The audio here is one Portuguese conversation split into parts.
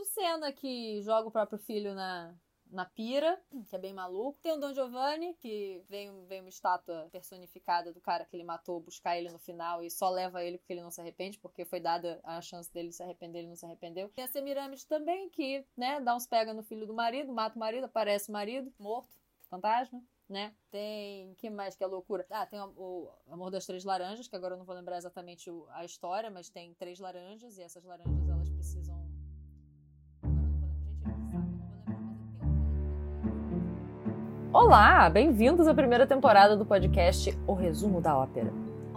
o Senna que joga o próprio filho na, na pira, que é bem maluco. Tem o Don Giovanni, que vem, vem uma estátua personificada do cara que ele matou, buscar ele no final e só leva ele porque ele não se arrepende, porque foi dada a chance dele se arrepender, ele não se arrependeu. Tem a Semiramis também, que, né, dá uns pega no filho do marido, mata o marido, aparece o marido, morto, fantasma. Né? Tem. que mais que é loucura? Ah, tem o, o, Amor das Três Laranjas, que agora eu não vou lembrar exatamente o, a história, mas tem três laranjas e essas laranjas Olá, bem-vindos à primeira temporada do podcast O Resumo da Ópera.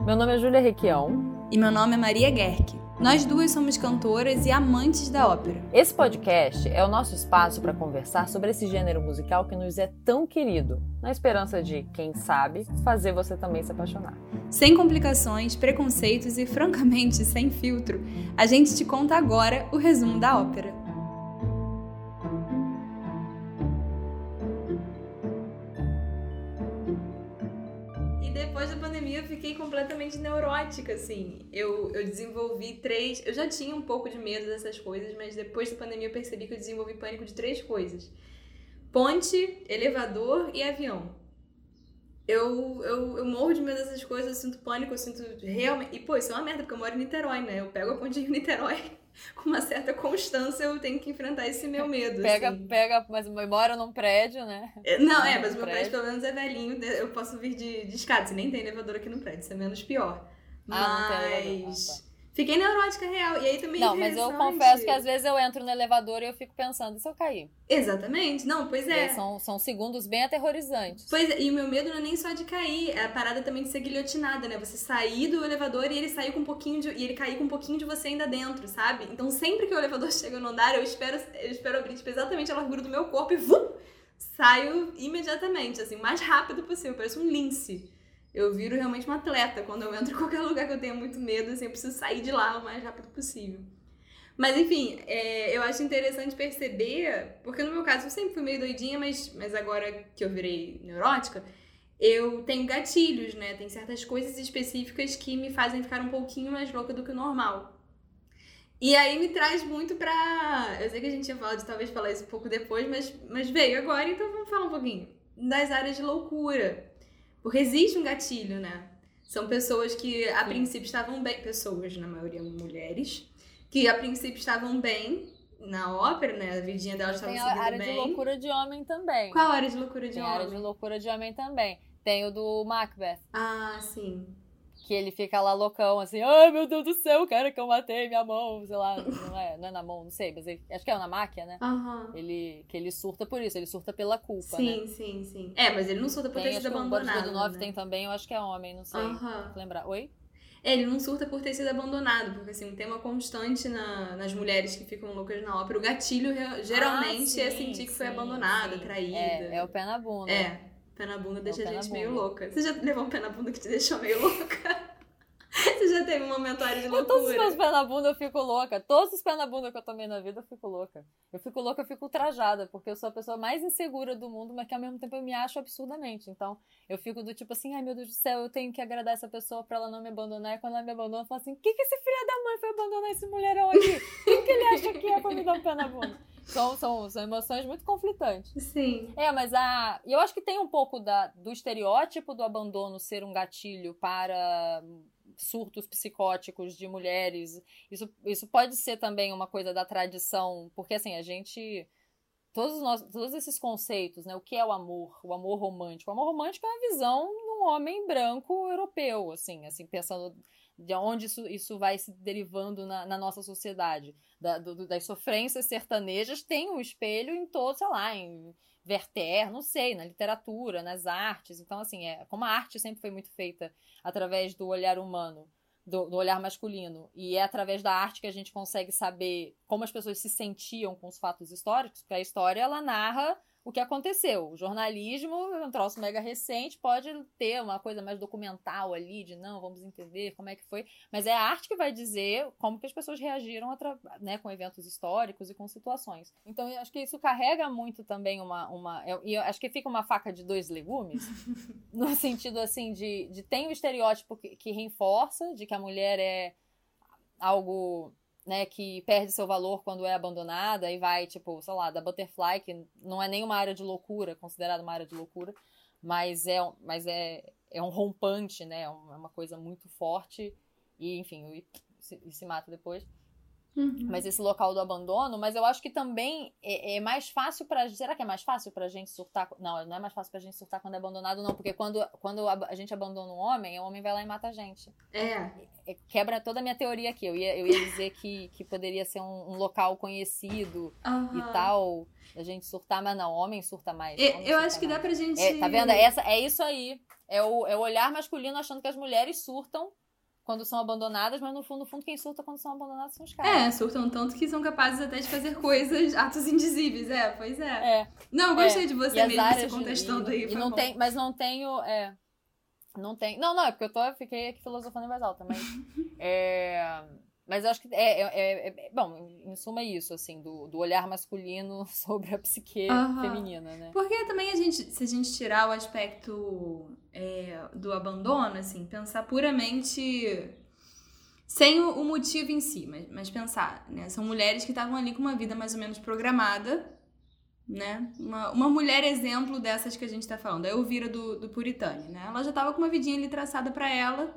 Meu nome é Júlia Requião. E meu nome é Maria Gerck. Nós duas somos cantoras e amantes da ópera. Esse podcast é o nosso espaço para conversar sobre esse gênero musical que nos é tão querido, na esperança de, quem sabe, fazer você também se apaixonar. Sem complicações, preconceitos e, francamente, sem filtro, a gente te conta agora o resumo da ópera. Neurótica, assim. Eu, eu desenvolvi três. Eu já tinha um pouco de medo dessas coisas, mas depois da pandemia eu percebi que eu desenvolvi pânico de três coisas: ponte, elevador e avião. Eu, eu, eu morro de medo dessas coisas, eu sinto pânico, eu sinto realmente. E, pô, isso é uma merda, porque eu moro em Niterói, né? Eu pego a ponte de Niterói com uma certa constância eu tenho que enfrentar esse meu medo. Pega, assim. pega, mas mora num prédio, né? É, não, é, mas o meu prédio. prédio pelo menos é velhinho, eu posso vir de, de escada. Se nem tem elevador aqui no prédio, isso é menos pior. Ah, mas... não tem elevador. Ah, tá. Fiquei neurótica real. E aí também. Não, mas eu confesso que às vezes eu entro no elevador e eu fico pensando, e se eu cair? Exatamente. Não, pois é. São, são segundos bem aterrorizantes. Pois é, e o meu medo não é nem só de cair, é a parada também de ser guilhotinada, né? Você sair do elevador e ele sair com um pouquinho de. e ele cair com um pouquinho de você ainda dentro, sabe? Então sempre que o elevador chega no andar, eu espero, eu espero abrir tipo, exatamente a largura do meu corpo e vum, saio imediatamente, assim, o mais rápido possível, parece um lince eu viro realmente uma atleta. Quando eu entro em qualquer lugar que eu tenha muito medo, assim, eu preciso sair de lá o mais rápido possível. Mas enfim, é, eu acho interessante perceber, porque no meu caso eu sempre fui meio doidinha, mas, mas agora que eu virei neurótica, eu tenho gatilhos, né? Tem certas coisas específicas que me fazem ficar um pouquinho mais louca do que o normal. E aí me traz muito pra. Eu sei que a gente ia falar de talvez falar isso um pouco depois, mas, mas veio agora, então vamos falar um pouquinho. Das áreas de loucura. Porque existe um gatilho, né? São pessoas que a Sim. princípio estavam bem, pessoas, na maioria mulheres, que a princípio estavam bem na ópera, né? A vidinha delas estava seguindo bem. Tem a área de loucura de homem também. Qual a área de loucura de Tem homem? Tem a área de loucura de homem também. Tem o do Macbeth. Ah, sim que ele fica lá loucão, assim, ai meu Deus do céu, cara que eu matei minha mão, sei lá, não é, não é na mão, não sei, mas ele, acho que é na máquina, né? Uhum. Ele, que ele surta por isso, ele surta pela culpa, sim, né? Sim, sim. É, mas ele não surta por tem, ter sido abandonado. O do 9 né? tem também, eu acho que é homem, não sei. Uhum. lembrar. Oi? É, ele não surta por ter sido abandonado, porque assim, um tema constante na, nas mulheres que ficam loucas na ópera, o gatilho geralmente ah, sim, é sentir que sim, foi abandonada, sim. traída. É, é o pé na bunda. É, pé na bunda deixa a gente meio louca. Você já levou um pé na bunda que te deixou meio louca? Você já teve um momento de loucura? Todos os meus pés na bunda eu fico louca. Todos os pés na bunda que eu tomei na vida eu fico louca. Eu fico louca, eu fico trajada, porque eu sou a pessoa mais insegura do mundo, mas que ao mesmo tempo eu me acho absurdamente. Então eu fico do tipo assim, ai meu Deus do céu, eu tenho que agradar essa pessoa pra ela não me abandonar. E quando ela me abandona, eu falo assim: que que esse filho da mãe foi abandonar esse mulherão aqui? Quem que ele acha que é pra me dar um pé na bunda? São, são, são emoções muito conflitantes. Sim. É, mas a. Eu acho que tem um pouco da, do estereótipo do abandono ser um gatilho para surtos psicóticos de mulheres. Isso, isso pode ser também uma coisa da tradição, porque assim, a gente. Todos, nós, todos esses conceitos, né? O que é o amor? O amor romântico. O amor romântico é uma visão de um homem branco europeu, assim, assim, pensando de onde isso, isso vai se derivando na, na nossa sociedade. Da, do, das sofrências sertanejas tem um espelho em todo, sei lá, em Werther, não sei, na literatura, nas artes. Então, assim, é, como a arte sempre foi muito feita através do olhar humano, do, do, olhar masculino, e é através da arte que a gente consegue saber como as pessoas se sentiam com os fatos históricos, porque a história ela narra o que aconteceu. O jornalismo é um troço mega recente, pode ter uma coisa mais documental ali, de não, vamos entender como é que foi, mas é a arte que vai dizer como que as pessoas reagiram né, com eventos históricos e com situações. Então, eu acho que isso carrega muito também uma. uma e eu acho que fica uma faca de dois legumes, no sentido assim de, de tem o estereótipo que, que reforça de que a mulher é algo né, que perde seu valor quando é abandonada e vai, tipo, sei lá, da Butterfly, que não é nenhuma área de loucura, considerada uma área de loucura, mas é, mas é, é um rompante, né, é uma coisa muito forte e, enfim, e se, e se mata depois. Uhum. Mas esse local do abandono, mas eu acho que também é, é mais fácil para Será que é mais fácil pra gente surtar? Não, não é mais fácil pra gente surtar quando é abandonado, não. Porque quando, quando a gente abandona um homem, o homem vai lá e mata a gente. É. é quebra toda a minha teoria aqui. Eu ia, eu ia dizer que, que poderia ser um, um local conhecido uhum. e tal. A gente surtar, mas não, homem surta mais. Eu, eu acho que mais. dá pra gente. É, tá vendo? É, essa, é isso aí. É o, é o olhar masculino achando que as mulheres surtam quando são abandonadas, mas no fundo, no fundo, quem surta quando são abandonadas são os caras. É, surtam tanto que são capazes até de fazer coisas, atos indizíveis, é, pois é. é. Não, gostei é. de você mesmo se contestando de, e, aí. E não tem, mas não tenho, é, não tem, não, não, é porque eu tô, fiquei aqui filosofando em voz alta, mas, é, mas eu acho que é, é, é, é, bom, em suma é isso, assim, do, do olhar masculino sobre a psique uhum. feminina, né? Porque também a gente, se a gente tirar o aspecto é, do abandono, assim, pensar puramente sem o, o motivo em si, mas, mas pensar, né? São mulheres que estavam ali com uma vida mais ou menos programada, né? Uma, uma mulher exemplo dessas que a gente tá falando, a Elvira do, do Puritane, né? Ela já tava com uma vidinha ali traçada para ela,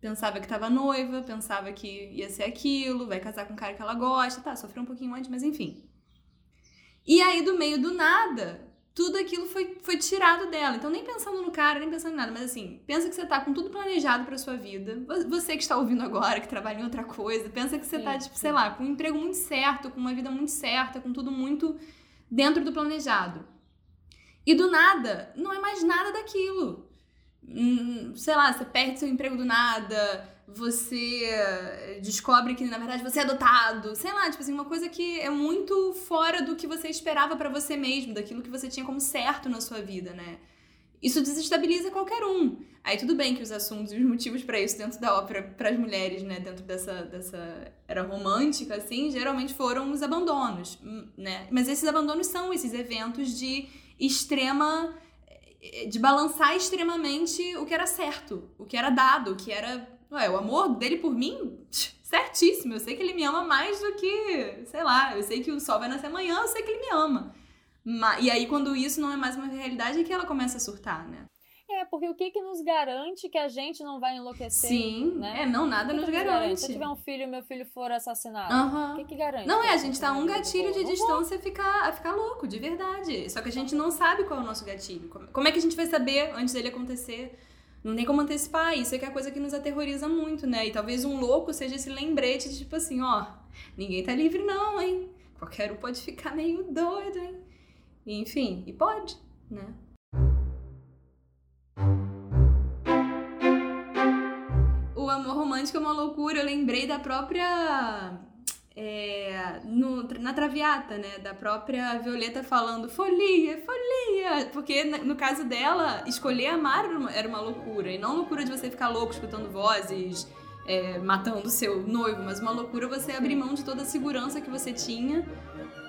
Pensava que tava noiva, pensava que ia ser aquilo, vai casar com um cara que ela gosta, tá, sofreu um pouquinho antes, mas enfim. E aí, do meio do nada, tudo aquilo foi, foi tirado dela. Então, nem pensando no cara, nem pensando em nada, mas assim, pensa que você tá com tudo planejado pra sua vida. Você que está ouvindo agora, que trabalha em outra coisa, pensa que você sim, tá, tipo, sim. sei lá, com um emprego muito certo, com uma vida muito certa, com tudo muito dentro do planejado. E do nada, não é mais nada daquilo. Hum, sei lá, você perde seu emprego do nada, você descobre que na verdade você é adotado, sei lá, tipo assim, uma coisa que é muito fora do que você esperava para você mesmo, daquilo que você tinha como certo na sua vida, né? Isso desestabiliza qualquer um. Aí tudo bem que os assuntos e os motivos para isso dentro da ópera para as mulheres, né, dentro dessa dessa era romântica assim, geralmente foram os abandonos, hum, né? Mas esses abandonos são esses eventos de extrema de balançar extremamente o que era certo, o que era dado, o que era. Ué, o amor dele por mim, certíssimo. Eu sei que ele me ama mais do que, sei lá, eu sei que o sol vai nascer amanhã, eu sei que ele me ama. E aí, quando isso não é mais uma realidade, é que ela começa a surtar, né? É, porque o que que nos garante que a gente não vai enlouquecer? Sim, né? é, não, nada nos, garante. garante. Se eu tiver um filho e meu filho for assassinado, uhum. o que que garante? Não, é, a gente tá um gatilho de distância a ficar, a ficar louco, de verdade. Só que a gente não sabe qual é o nosso gatilho. Como é que a gente vai saber antes dele acontecer? Não tem como antecipar. Isso é que é a coisa que nos aterroriza muito, né? E talvez um louco seja esse lembrete de tipo assim, ó, ninguém tá livre não, hein? Qualquer um pode ficar meio doido, hein? Enfim, e pode, né? Amor romântico é uma loucura. Eu lembrei da própria. É, no, na Traviata, né? Da própria Violeta falando folia, folia. Porque no caso dela, escolher amar era uma, era uma loucura. E não loucura de você ficar louco escutando vozes, é, matando seu noivo, mas uma loucura você abrir mão de toda a segurança que você tinha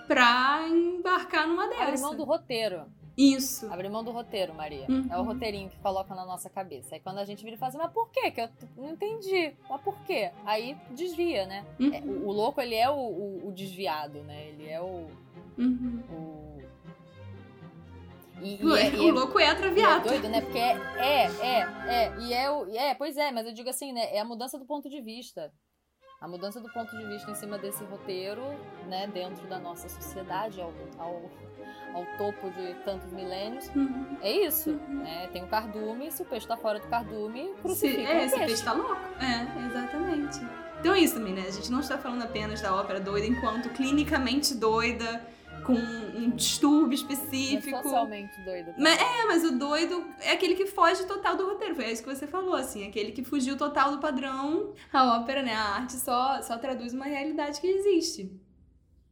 pra embarcar numa dessa. Abrir mão do roteiro. Isso. Abrir mão do roteiro, Maria. Uhum. É o roteirinho que coloca na nossa cabeça. Aí quando a gente vira e fala assim, mas por quê? Que eu não entendi. Mas por quê? Aí desvia, né? Uhum. É, o, o, louco, ele é o, o, o, desviado, né? Ele é o. Uhum. o... E, e é, o louco é a traviata. É doido, né? Porque é, é, é, é, e é o. É, pois é, mas eu digo assim, né? É a mudança do ponto de vista. A mudança do ponto de vista em cima desse roteiro, né, dentro da nossa sociedade, ao, ao ao topo de tantos milênios. Uhum. É isso, uhum. né? Tem o cardume, se o peixe tá fora do cardume, crucifica se, é, esse peixe. peixe tá louco. É, exatamente. Então é isso também, né? A gente não está falando apenas da ópera doida enquanto clinicamente doida, com um distúrbio específico. É socialmente doida. Mas, é, mas o doido é aquele que foge total do roteiro. Foi isso que você falou, assim. Aquele que fugiu total do padrão. A ópera, né? A arte só, só traduz uma realidade que existe.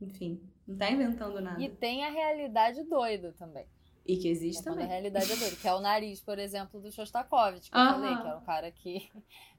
Enfim. Não tá inventando nada. E tem a realidade doida também. E que existe é também. a realidade é doida, que é o nariz, por exemplo, do Shostakovich, que eu falei, que é um cara que.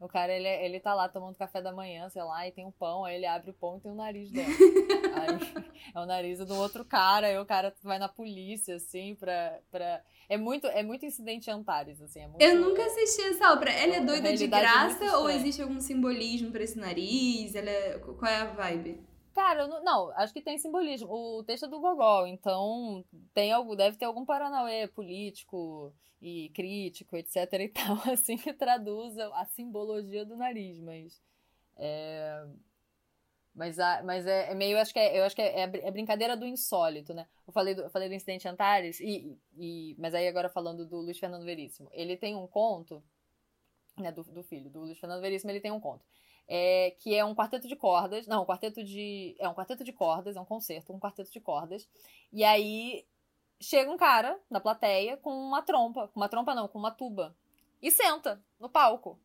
O cara, ele, é, ele tá lá tomando café da manhã, sei lá, e tem um pão, aí ele abre o pão e tem o um nariz dentro. aí, é o nariz do outro cara, e o cara vai na polícia, assim, pra. pra... É muito, é muito incidente Antares, assim. É muito, eu nunca assisti essa obra. Ela é doida de graça ou existe algum simbolismo pra esse nariz? Ela é... Qual é a vibe? Cara, não, não, acho que tem simbolismo. O texto é do Gogol, então tem algo, deve ter algum paranauê político e crítico, etc e tal, assim, que traduza a simbologia do nariz, mas. É, mas, mas é, é, meio, acho que é, eu acho que é, é, brincadeira do insólito, né? Eu falei do, eu falei do incidente Antares, e, e, mas aí agora falando do Luiz Fernando Veríssimo. Ele tem um conto, né, do, do filho, do Luiz Fernando Veríssimo, ele tem um conto. É, que é um quarteto de cordas, não, um quarteto de, é um quarteto de cordas, é um concerto, um quarteto de cordas, e aí chega um cara na plateia com uma trompa, com uma trompa não, com uma tuba, e senta no palco.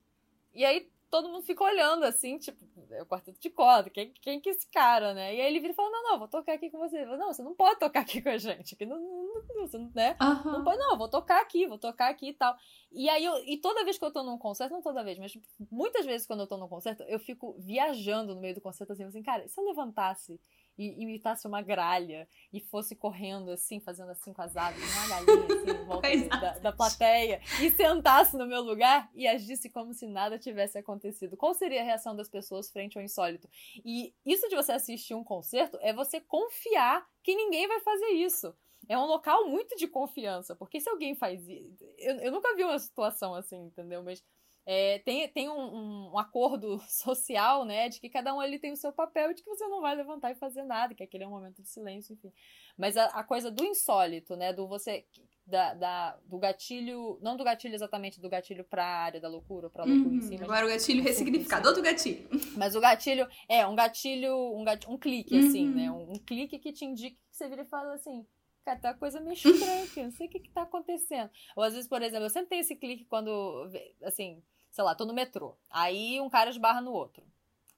E aí todo mundo fica olhando assim, tipo, é o quarteto de corda, quem, quem que é esse cara, né? E aí ele vira e fala: Não, não, vou tocar aqui com você. Falo, não, você não pode tocar aqui com a gente. Aqui não, não, você não, né? Uhum. Não pode, não, vou tocar aqui, vou tocar aqui e tal. E aí, eu, e toda vez que eu tô num concerto, não toda vez, mas muitas vezes quando eu tô num concerto, eu fico viajando no meio do concerto assim, assim, cara, se eu levantasse e imitasse uma gralha e fosse correndo assim, fazendo assim com as asas, uma galinha assim, em volta da, da, plateia, e sentasse no meu lugar e agisse como se nada tivesse acontecido. Qual seria a reação das pessoas frente ao insólito? E isso de você assistir um concerto é você confiar que ninguém vai fazer isso. É um local muito de confiança, porque se alguém faz isso. Eu, eu nunca vi uma situação assim, entendeu? Mas é, tem, tem um, um, acordo social, né, de que cada um ali tem o seu papel e de que você não vai levantar e fazer nada, que aquele é um momento de silêncio, enfim. Mas a, a coisa do insólito, né, do você, da, da, do gatilho, não do gatilho exatamente do gatilho para a área da loucura, para loucura uhum, em si, Agora o gatilho ressignificado, outro gatilho. Mas o gatilho é um gatilho, um, gatilho, um clique, uhum. assim, né, um, um, clique que te indica que você vira e fala assim, cara, tá uma coisa meio estranha aqui, não sei o que que tá acontecendo. Ou às vezes, por exemplo, eu sempre tenho esse clique quando, assim, sei lá, tô no metrô. Aí um cara esbarra no outro.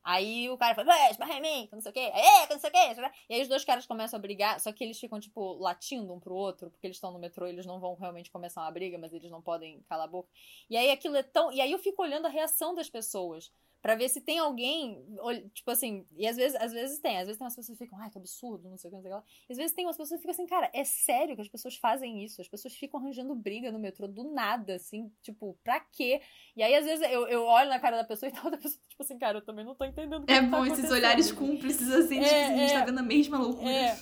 Aí o cara fala, esbarra em mim, que não sei o quê, é, que não sei o quê. E aí os dois caras começam a brigar, só que eles ficam, tipo, latindo um pro outro, porque eles estão no metrô, eles não vão realmente começar uma briga, mas eles não podem calar a boca. E aí aquilo é tão. E aí eu fico olhando a reação das pessoas para ver se tem alguém, tipo assim, e às vezes, às vezes tem, às vezes tem umas pessoas que ficam, ai, que absurdo, não sei o que, não sei o que lá. E às vezes tem umas pessoas que ficam assim, cara, é sério que as pessoas fazem isso? As pessoas ficam arranjando briga no metrô do nada, assim, tipo, pra quê? E aí, às vezes, eu, eu olho na cara da pessoa e tal, da pessoa, tipo assim, cara, eu também não tô entendendo o que É tá bom esses olhares cúmplices, assim, é, tipo, é, a gente tá é. vendo a mesma loucura. É.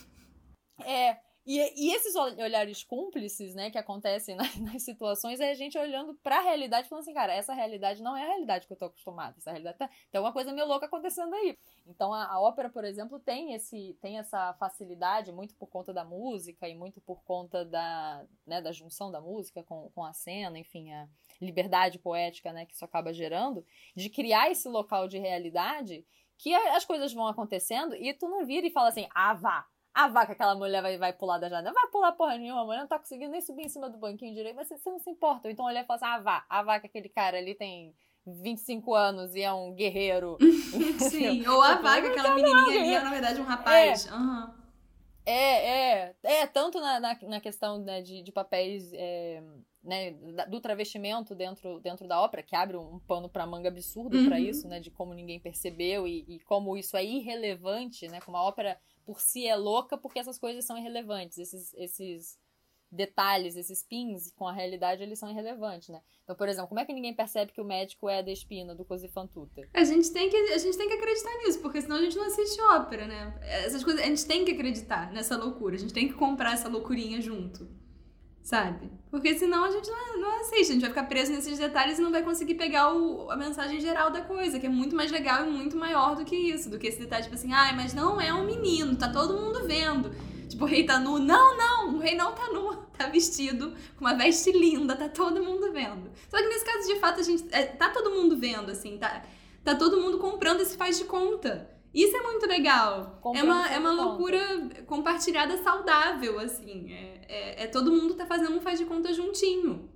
É, e, e esses olhares cúmplices, né, que acontecem nas, nas situações, é a gente olhando para a realidade falando assim, cara, essa realidade não é a realidade que eu tô acostumada. Essa realidade tá, tem alguma coisa meio louca acontecendo aí. Então a, a, ópera, por exemplo, tem esse tem essa facilidade muito por conta da música e muito por conta da, né, da junção da música com, com a cena, enfim, a liberdade poética, né, que isso acaba gerando, de criar esse local de realidade que as coisas vão acontecendo e tu não vira e fala assim, ah, vá, a vaca, aquela mulher vai, vai pular da janela. Vai pular porra nenhuma, a mulher não tá conseguindo nem subir em cima do banquinho direito, mas você, você não se importa. Então olha e fala assim: ah, vá, a vaca, aquele cara ali tem 25 anos e é um guerreiro. Sim, ou a vaca, aquela menininha ali é na verdade um rapaz. É. Uhum. É, é, é, tanto na, na, na questão né, de, de papéis é, né, do travestimento dentro, dentro da ópera, que abre um, pano para manga absurdo uhum. para isso, né, de como ninguém percebeu e, e, como isso é irrelevante, né, como a ópera por si é louca porque essas coisas são irrelevantes. Esses, esses detalhes, esses pins com a realidade, eles são irrelevantes, né? Então, por exemplo, como é que ninguém percebe que o médico é da espina do Cosifantuta? A gente tem que a gente tem que acreditar nisso, porque senão a gente não assiste ópera, né? Essas coisas, a gente tem que acreditar nessa loucura, a gente tem que comprar essa loucurinha junto. Sabe? Porque senão a gente não, não assiste, a gente vai ficar preso nesses detalhes e não vai conseguir pegar o, a mensagem geral da coisa, que é muito mais legal e muito maior do que isso, do que esse detalhe, tipo assim, ai, ah, mas não é um menino, tá todo mundo vendo. Tipo, o rei tá nu. Não, não, o rei não tá nu. Tá vestido com uma veste linda, tá todo mundo vendo. Só que nesse caso, de fato, a gente. É, tá todo mundo vendo, assim, tá, tá todo mundo comprando esse faz de conta. Isso é muito legal. é uma, é uma loucura compartilhada saudável, assim. É, é, é, todo mundo tá fazendo um faz de conta juntinho.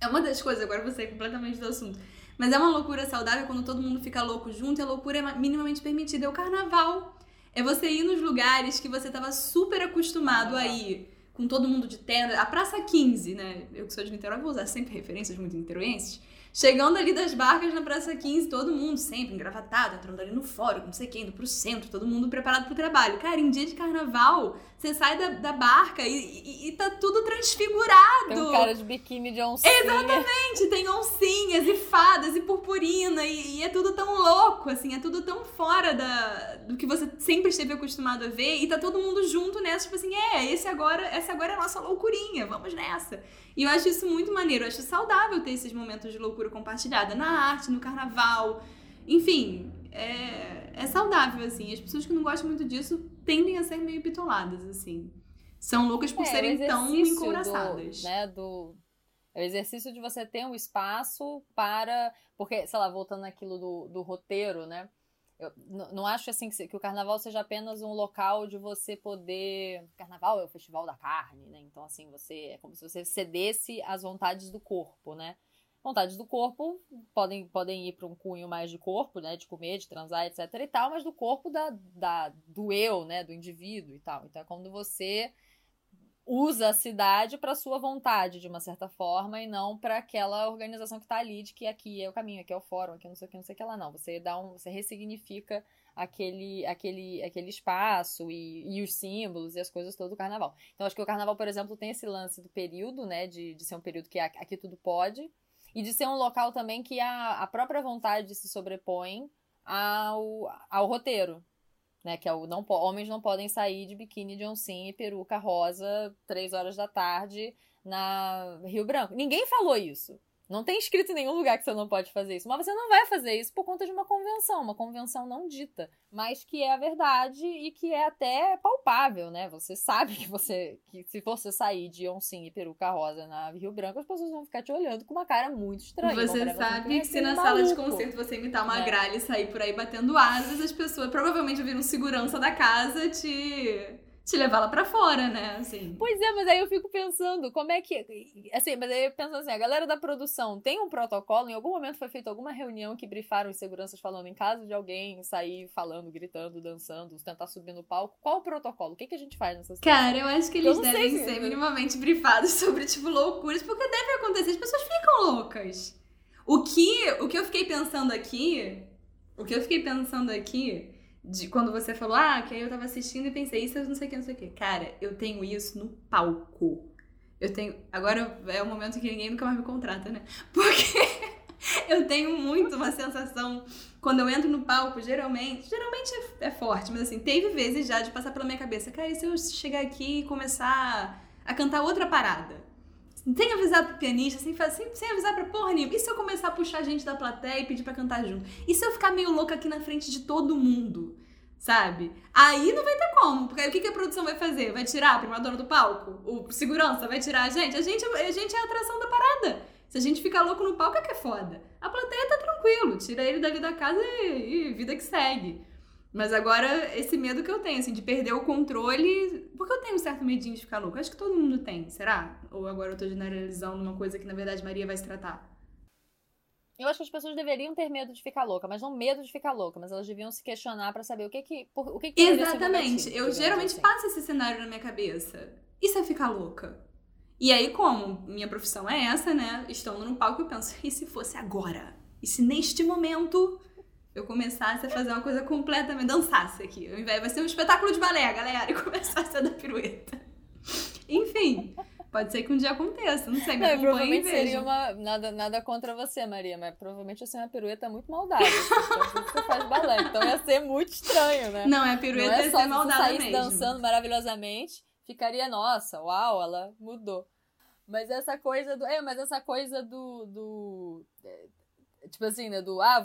É uma das coisas, agora você completamente do assunto. Mas é uma loucura saudável quando todo mundo fica louco junto e a loucura é minimamente permitida. É o carnaval. É você ir nos lugares que você tava super acostumado a ir, com todo mundo de terno. A Praça 15, né? Eu que sou de Niterói vou usar sempre referências muito niteroenses. Chegando ali das barcas na Praça 15, todo mundo sempre engravatado, entrando ali no fórum, não sei quem, indo pro centro, todo mundo preparado pro trabalho. Cara, em dia de carnaval, você sai da, da barca e, e, e tá tudo transfigurado. Tem um cara de biquíni de oncinha. Exatamente, tem oncinhas e fadas e purpurina e, e, é tudo tão louco, assim, é tudo tão fora da, do que você sempre esteve acostumado a ver e tá todo mundo junto nessa, tipo assim, é, esse agora, essa agora é a nossa loucurinha, vamos nessa. E eu acho isso muito maneiro, eu acho saudável ter esses momentos de loucura compartilhada na arte, no carnaval, enfim, é, é saudável, assim. As pessoas que não gostam muito disso tendem a ser meio bitoladas, assim. São loucas por É, serem tão encouraçadas. Do, né, do, é o exercício de você ter um espaço para. Porque, sei lá, voltando naquilo do, do roteiro, né? Eu não acho assim que, que o carnaval seja apenas um local de você poder. Carnaval é o festival da carne, né? Então, assim, você. É como se você cedesse às vontades do corpo, né? Vontades do corpo podem, podem ir para um cunho mais de corpo, né? De comer, de transar, etc e tal, mas do corpo da, da, do eu, né? Do indivíduo e tal. Então é quando você usa a cidade para sua vontade, de uma certa forma, e não para aquela organização que está ali, de que aqui é o caminho, aqui é o fórum, aqui não sei o que, não sei o que lá, não. Você dá um. Você ressignifica aquele, aquele, aquele espaço e, e os símbolos e as coisas todo do carnaval. Então, acho que o carnaval, por exemplo, tem esse lance do período, né? De, de ser um período que a- aqui tudo pode. E de ser um local também que a, a própria vontade se sobrepõe ao, ao roteiro. Né, que é o não homens não podem sair de biquíni de oncinha e peruca rosa três horas da tarde na Rio Branco. Ninguém falou isso. Não tem escrito em nenhum lugar que você não pode fazer isso. Mas você não vai fazer isso por conta de uma convenção, uma convenção não dita, mas que é a verdade e que é até palpável, né? Você sabe que você que se você sair de oncinha e peruca rosa na Rio Branco, as pessoas vão ficar te olhando com uma cara muito estranha. Você sabe que se aquele na sala de maluco. concerto você imitar uma É. gralha e sair por aí batendo asas, as pessoas provavelmente viram segurança da casa te, te levar lá pra fora, né? Assim. Pois é, mas aí eu fico pensando, como é que. Assim, mas aí eu penso assim, a galera da produção tem um protocolo? Em algum momento foi feita alguma reunião que brifaram os seguranças falando em caso de alguém sair falando, gritando, dançando, tentar subir no palco? Qual o protocolo? O que, que a gente faz nessas Cara, eu acho que eles sei devem se- ser minimamente brifados sobre, tipo, loucuras, porque deve acontecer, as pessoas ficam loucas. O que, o que eu fiquei pensando aqui, o que eu fiquei pensando aqui, de quando você falou, ah, que aí eu tava assistindo e pensei, isso eu não sei o que, não sei o que. Cara, eu tenho isso no palco. Eu tenho. Agora é o momento que ninguém nunca mais me contrata, né? Porque eu tenho muito uma sensação. Quando eu entro no palco, geralmente. Geralmente é, é forte, mas assim, teve vezes já de passar pela minha cabeça. Cara, e se eu chegar aqui e começar a cantar outra parada? Sem avisar pro pianista, sem, sem, sem avisar pra porra nenhuma. E se eu começar a puxar gente da plateia e pedir pra cantar junto? E se eu ficar meio louca aqui na frente de todo mundo? Sabe? Aí não vai ter como. Porque aí o que, que a produção vai fazer? Vai tirar a primadona do palco? O segurança vai tirar a gente? A gente, a gente é a atração da parada. Se a gente ficar louco no palco é que é foda. A plateia tá tranquilo. Tira ele dali da casa e, e vida que segue. Mas agora, esse medo que eu tenho, assim, de perder o controle. Porque eu tenho um certo medinho de ficar louco. Acho que todo mundo tem, será? Ou agora eu tô generalizando uma coisa que, na verdade, Maria vai se tratar? Eu acho que as pessoas deveriam ter medo de ficar louca, mas não medo de ficar louca, mas elas deviam se questionar pra saber o que que. Por, o que, que Exatamente. Eu geralmente assim. passo esse cenário na minha cabeça. E se eu ficar louca? E aí, como minha profissão é essa, né? Estando no palco, eu penso, e se fosse agora? E se neste momento eu começasse a fazer uma coisa completamente. dançasse aqui? Ao invés vai ser um espetáculo de balé, galera, e começasse a dar pirueta. Enfim, pode ser que um dia aconteça. Não sei, me Não, provavelmente seria uma. Nada, nada contra você, Maria, mas provavelmente ia ser uma pirueta muito maldada. Então, você faz balé. Então ia ser muito estranho, né? Não, é Não pirueta é é só ser maldada saísse mesmo. dançando maravilhosamente, ficaria, nossa, uau, ela mudou. Mas essa coisa do. É, mas essa coisa do. do é, tipo assim, né? Do. Ah,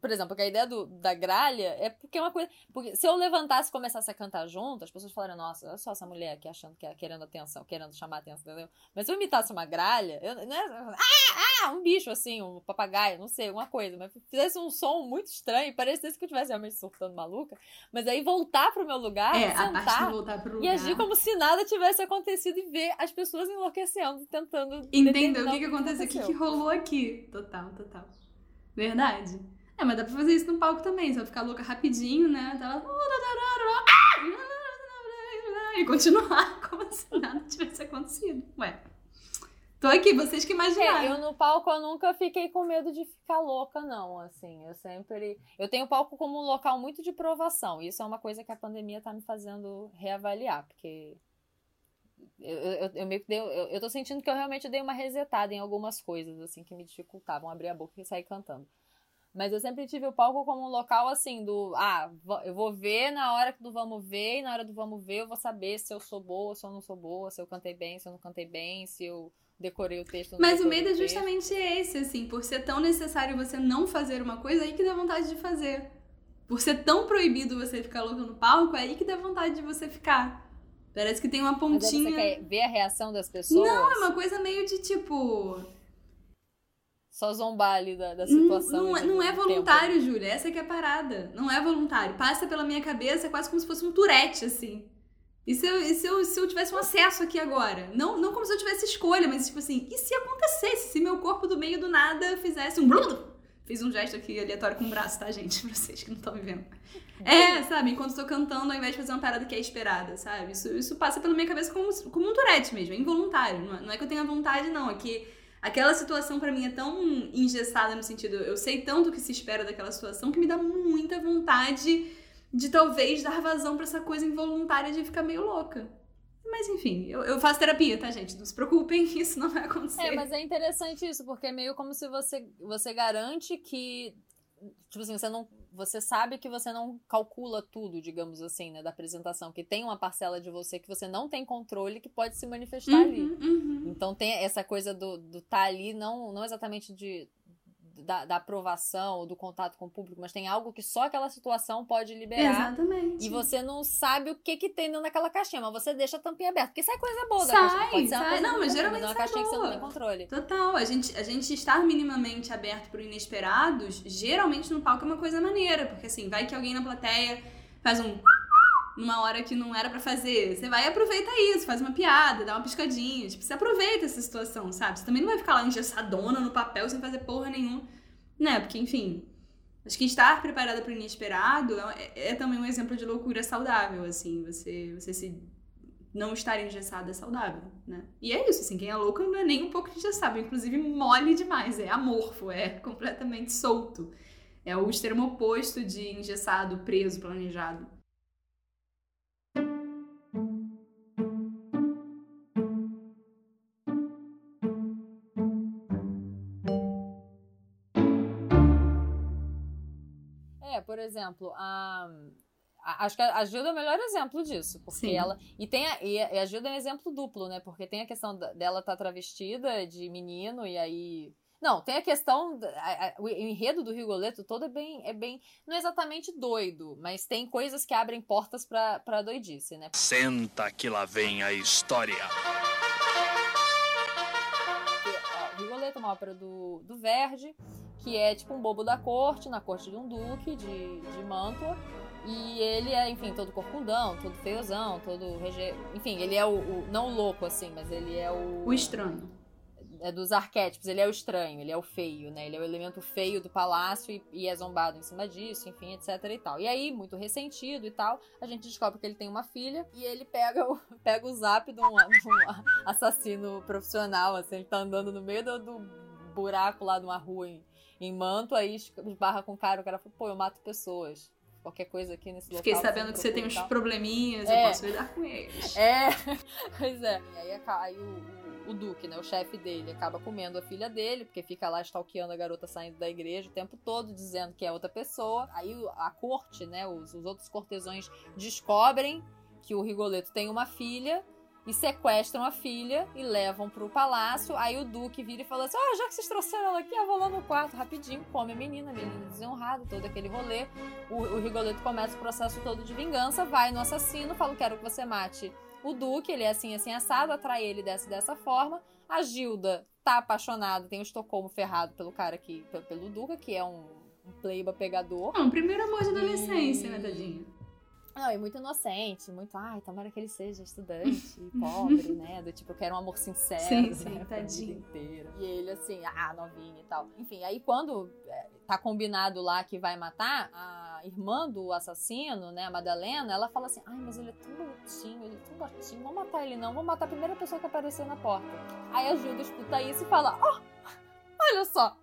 por exemplo, porque a ideia do, da gralha é porque é uma coisa. Porque se eu levantasse e começasse a cantar junto, as pessoas falariam, nossa, olha só essa mulher aqui achando que é querendo atenção, querendo chamar atenção, entendeu? Mas se eu imitasse uma gralha, eu, não é, ah, ah, um bicho assim, um papagaio, não sei, alguma coisa, mas fizesse um som muito estranho, parecesse que eu estivesse realmente surtando maluca, mas aí voltar pro meu lugar, É, sentar pro e lugar. agir como se nada tivesse acontecido e ver as pessoas enlouquecendo, tentando. Entendeu o que, que aconteceu? O que, que rolou aqui? Total, total. Verdade. É, mas dá pra fazer isso no palco também. Você vai ficar louca rapidinho, né? Lá... E continuar como se nada tivesse acontecido. Ué. Tô aqui, vocês que imaginaram. É, eu no palco eu nunca fiquei com medo de ficar louca, não, assim. Eu sempre. Eu tenho o palco como um local muito de provação. E isso é uma coisa que a pandemia tá me fazendo reavaliar, porque. Eu, eu, eu meio que dei, eu, eu tô sentindo que eu realmente dei uma resetada em algumas coisas, assim, que me dificultavam abrir a boca e sair cantando. Mas eu sempre tive o palco como um local assim do, ah, eu vou ver na hora do vamos ver, e na hora do vamos ver eu vou saber se eu sou boa, se eu não sou boa, se eu cantei bem, se eu não cantei bem, se eu decorei o texto. Mas o medo é justamente esse, assim, por ser tão necessário você não fazer uma coisa, aí que dá vontade de fazer. Por ser tão proibido você ficar louco no palco, é aí que dá vontade de você ficar. Parece que tem uma pontinha. Mas você quer ver a reação das pessoas? Não, é uma coisa meio de tipo só zombar ali da, da situação. Não, não, é, é voluntário, Júlia. Essa que é a parada. Não é voluntário. Passa pela minha cabeça quase como se fosse um turete, assim. E se eu, e se eu, se eu tivesse um acesso aqui agora? Não, não como se eu tivesse escolha, mas tipo assim, e se acontecesse? Se meu corpo do meio do nada fizesse um. Fiz um gesto aqui aleatório com o braço, tá, gente? Pra vocês que não estão me vendo. É, sabe? Enquanto estou cantando, ao invés de fazer uma parada que é esperada, sabe? Isso, isso passa pela minha cabeça como, como um turete mesmo, é involuntário. Não é, não é que eu tenha vontade, não. É que aquela situação para mim é tão engessada no sentido, eu sei tanto o que se espera daquela situação que me dá muita vontade de talvez dar vazão para essa coisa involuntária de ficar meio louca. Mas enfim, eu, eu, faço terapia, tá, gente? Não se preocupem, isso não vai acontecer. É, mas é interessante isso, porque é meio como se você, você garante que. Tipo assim, você não você sabe que você não calcula tudo, digamos assim, né, da apresentação, que tem uma parcela de você que você não tem controle que pode se manifestar uhum, ali. Uhum. Então tem essa coisa do estar tá ali, não, não exatamente de da, da, aprovação ou do contato com o público, mas tem algo que só aquela situação pode liberar. Exatamente. E você não sabe o que que tem dentro daquela caixinha, mas você deixa a tampinha aberta. Porque sai coisa boa sai, da caixinha. Pode ser sai. não, mas geralmente é uma caixinha boa. que você não tem controle. Total. A gente, a gente estar minimamente aberto para inesperados, geralmente no palco é uma coisa maneira. Porque assim, vai que alguém na plateia faz um numa hora que não era para fazer. Você vai e aproveita isso, faz uma piada, dá uma piscadinha. Tipo, você aproveita essa situação, sabe? Você também não vai ficar lá engessadona no papel sem fazer porra nenhuma. Né? Porque, enfim, acho que estar preparada para o inesperado é, é, também um exemplo de loucura saudável, assim. Você, você se não estar engessado é saudável, né? E é isso, assim, quem é louco não é nem um pouco engessado, inclusive mole demais, é amorfo, é completamente solto. É o extremo oposto de engessado, preso, planejado. Exemplo, a, a, acho que a Gilda é o melhor exemplo disso, porque Sim. ela e tem a, e a Gilda é um exemplo duplo, né? Porque tem a questão dela estar tá travestida de menino e aí não, tem a questão. A, a, o enredo do Rigoletto todo é bem, é bem. Não é exatamente doido, mas tem coisas que abrem portas pra, pra doidice, né? Senta que lá vem a história. O Rigoletto é uma ópera do, do Verdi que é tipo um bobo da corte, na corte de um duque de, de Mantua. E ele é, enfim, todo corcundão, todo feiozão, todo. Rege... Enfim, ele é o, o, Não o louco, assim, mas ele é o. O estranho. É dos arquétipos, ele é o estranho, ele é o feio, né? Ele é o elemento feio do palácio e, e é zombado em cima disso, enfim, etc e tal. E aí, muito ressentido e tal, a gente descobre que ele tem uma filha e ele pega o, pega o zap de um, de um assassino profissional, assim, ele tá andando no meio do, do buraco lá de uma rua em, em manto, aí esbarra com o cara, o cara fala, pô, eu mato pessoas. Qualquer coisa aqui nesse local. Fiquei sabendo que você tem uns probleminhas, é. eu posso lidar com eles. É, pois é. E aí, aí o, o, Duque, né, o chefe dele, acaba comendo a filha dele, porque fica lá stalkeando a garota saindo da igreja o tempo todo, dizendo que é outra pessoa. Aí a corte, né, os, os outros cortesões descobrem que o Rigoletto tem uma filha e sequestram a filha e levam pro palácio. Aí o Duque vira e fala assim: Ó, oh, já que vocês trouxeram ela aqui, eu vou lá no quarto rapidinho, come a menina, a menina desonrada, todo aquele rolê. O, o Rigoletto começa o processo todo de vingança, vai no assassino, fala: Quero que você mate o Duque, ele é assim, assim, assado, atrai ele dessa dessa forma. A Gilda tá apaixonada, tem o Estocolmo ferrado pelo cara que, pelo Duca, que é um, um playba pegador. Não, primeiro amor de adolescência, e... né, tadinha? Não, e muito inocente, muito, ai, tomara que ele seja estudante, pobre, né? Do tipo, eu quero um amor sincero, sim, sim, né? Tadinho. inteira. E ele, assim, ah, novinho e tal. Enfim, aí quando é, tá combinado lá que vai matar, a irmã do assassino, né, a Madalena, ela fala assim, ai, mas ele é tão bonitinho, ele é tão mortinho, vamos matar ele não, vamos matar a primeira pessoa que aparecer na porta. Aí a Gilda escuta isso e fala: Ó, oh, olha só,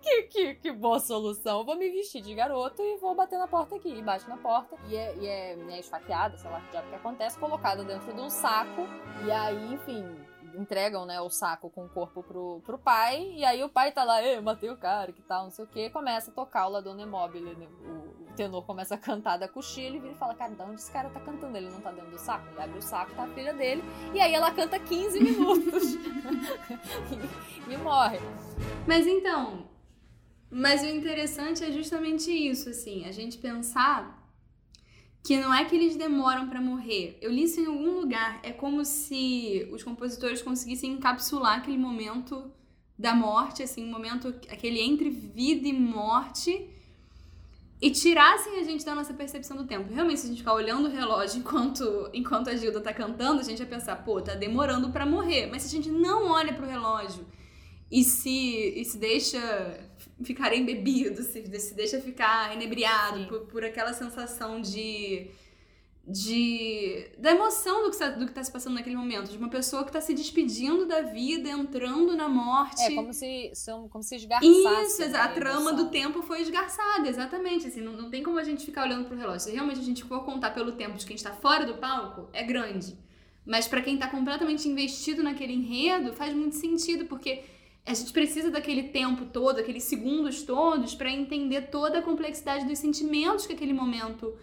que, que, que boa solução. Vou me vestir de garoto e vou bater na porta aqui. E bate na porta e é, e é, é esfaqueada, sei lá diabo que acontece, colocada dentro de um saco. E aí, enfim, entregam, né, o saco com o corpo pro, pro pai, e aí o pai tá lá, eu matei o cara, que tal, não sei o que, começa a tocar o Ladona Mobile, né? o, o, tenor começa a cantar da coxilha, ele vira e fala, cara, de onde esse cara tá cantando? Ele não tá dentro do saco? Ele abre o saco, tá a filha dele, e aí ela canta 15 minutos e, e morre. Mas então, mas o interessante é justamente isso, assim, a gente pensar que não é que eles demoram para morrer. Eu li isso em algum lugar. É como se os compositores conseguissem encapsular aquele momento da morte, assim, um momento aquele entre vida e morte e tirassem a gente da nossa percepção do tempo. Realmente, se a gente ficar olhando o relógio enquanto, enquanto a Gilda tá cantando, a gente vai pensar, pô, tá demorando para morrer. Mas se a gente não olha pro relógio e se, e se deixa ficar embebido, se, se deixa ficar inebriado por, por aquela sensação de de da emoção do que, está, do que tá se passando naquele momento, de uma pessoa que está se despedindo da vida, entrando na morte. É, como se, como se esgarçasse. Isso, a trama do tempo foi esgarçada, exatamente. Assim, não, não tem como a gente ficar olhando pro relógio. Se realmente a gente for contar pelo tempo de quem está fora do palco, é grande. Mas para quem está completamente investido naquele enredo, faz muito sentido, porque a gente precisa daquele tempo todo, aqueles segundos todos, para entender toda a complexidade dos sentimentos que aquele momento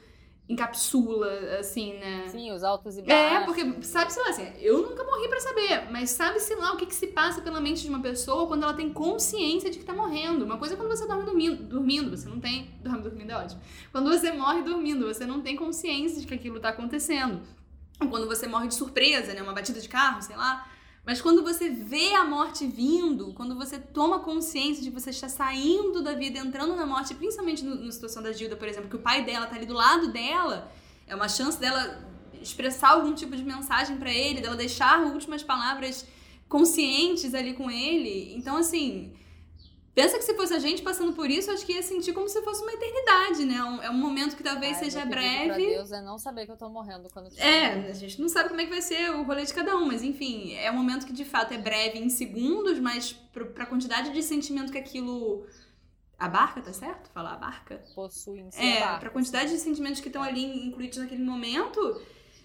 encapsula, assim, né? Sim, os altos e baixos. É, porque sabe-se lá, assim, eu nunca morri para saber, mas sabe-se lá o que, que se passa pela mente de uma pessoa quando ela tem consciência de que tá morrendo. Uma coisa é quando você dorme dormindo, dormindo você não tem. Dorme dormindo é ótimo. Quando você morre dormindo, você não tem consciência de que aquilo tá acontecendo. Ou quando você morre de surpresa, né? Uma batida de carro, sei lá. Mas quando você vê a morte vindo, quando você toma consciência de que você está saindo da vida, entrando na morte, principalmente no, na situação da Gilda, por exemplo, que o pai dela tá ali do lado dela, é uma chance dela expressar algum tipo de mensagem para ele, dela deixar últimas palavras conscientes ali com ele. Então, assim, Pensa que se fosse a gente passando por isso, acho que ia sentir como se fosse uma eternidade, né? Um, é um momento que talvez seja breve. Pra Deus é não saber que eu tô morrendo quando eu É, a gente não sabe como é que vai ser o rolê de cada um, mas enfim, é um momento que de fato é breve em segundos, mas pra quantidade de sentimento que aquilo abarca, tá certo? Falar abarca? Possui em si. É, abarca, pra quantidade de sentimentos que estão ali incluídos naquele momento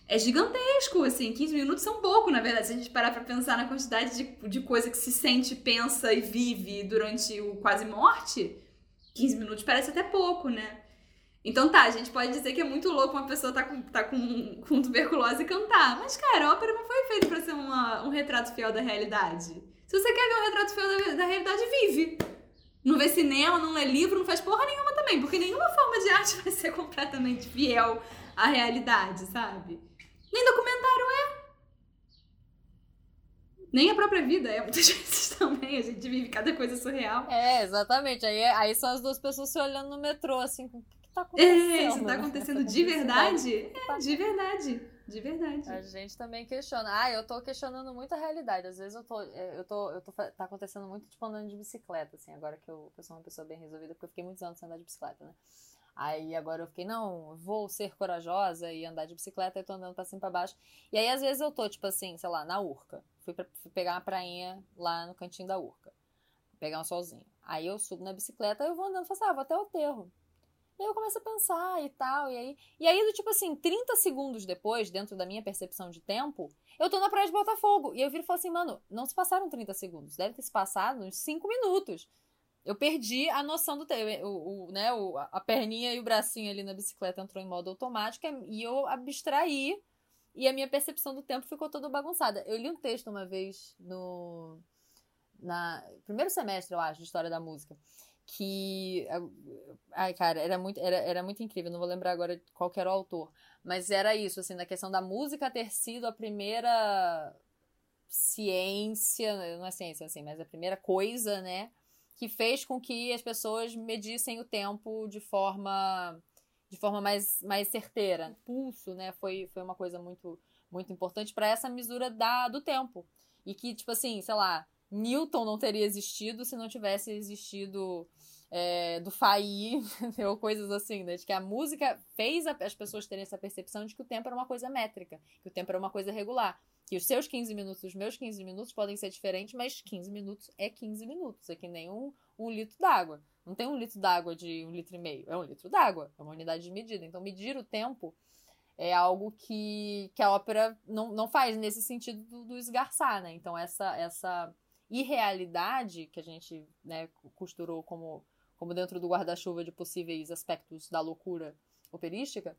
é gigantesco, assim, 15 minutos são pouco, na verdade, se a gente parar pra pensar na quantidade de, de coisa que se sente, pensa e vive durante o quase morte, 15 minutos parece até pouco, né? Então tá, a gente pode dizer que é muito louco uma pessoa tá com, tá com, com tuberculose e cantar, mas cara, a ópera não foi feita pra ser uma, um retrato fiel da realidade. Se você quer ver um retrato fiel da, da realidade, vive. Não vê cinema, não lê livro, não faz porra nenhuma também, porque nenhuma forma de arte vai ser completamente fiel à realidade, sabe? Nem documentário é. Nem a própria vida é, muitas vezes também. A gente vive cada coisa surreal. É, exatamente. Aí, aí são as duas pessoas se olhando no metrô, assim, o que, tá acontecendo? É, isso tá acontecendo de verdade? É, de verdade. De verdade. A gente também questiona. Ah, eu tô questionando muito a realidade. Às vezes eu tô. Eu tô. Eu tô tá acontecendo muito, tipo, andando de bicicleta, assim, agora que eu, eu sou uma pessoa bem resolvida, porque eu fiquei muitos anos sem andar de bicicleta, né? Aí agora eu fiquei, não, vou ser corajosa e andar de bicicleta e tô andando pra cima e pra baixo. E aí às vezes eu tô, tipo assim, sei lá, na Urca. Fui, pra, fui pegar uma prainha lá no cantinho da Urca. Pegar um solzinho. Aí eu subo na bicicleta e eu vou andando falo assim, ah, vou até o aterro. E aí eu começo a pensar e tal, e aí... E aí, do tipo assim, 30 segundos depois, dentro da minha percepção de tempo, eu tô na praia de Botafogo. E eu viro e falo assim, mano, não se passaram 30 segundos. Deve ter se passado uns 5 minutos eu perdi a noção do tempo. O, o, né, o, a perninha e o bracinho ali na bicicleta entrou em modo automático e eu abstraí e a minha percepção do tempo ficou toda bagunçada. Eu li um texto uma vez no na primeiro semestre, eu acho, de história da música, que ai, cara, era muito era, era muito incrível, não vou lembrar agora qual era o autor, mas era isso, assim, na questão da música ter sido a primeira ciência, não é ciência assim, mas a primeira coisa, né, que fez com que as pessoas medissem o tempo de forma de forma mais, mais certeira. Pulso, né, foi, foi uma coisa muito muito importante para essa misura da, do tempo. E que, tipo assim, sei lá, Newton não teria existido se não tivesse existido é, do Faí, ou coisas assim, né? De que a música fez as pessoas terem essa percepção de que o tempo era uma coisa métrica, que o tempo era uma coisa regular. Que os seus 15 minutos, os meus 15 minutos podem ser diferentes, mas 15 minutos é 15 minutos. É que nem um, um litro d'água. Não tem um litro d'água de um litro e meio. É um litro d'água. É uma unidade de medida. Então, medir o tempo é algo que, que a ópera não, não faz nesse sentido do, do esgarçar, né? Então, essa, essa irrealidade que a gente né, costurou como como dentro do guarda-chuva de possíveis aspectos da loucura operística,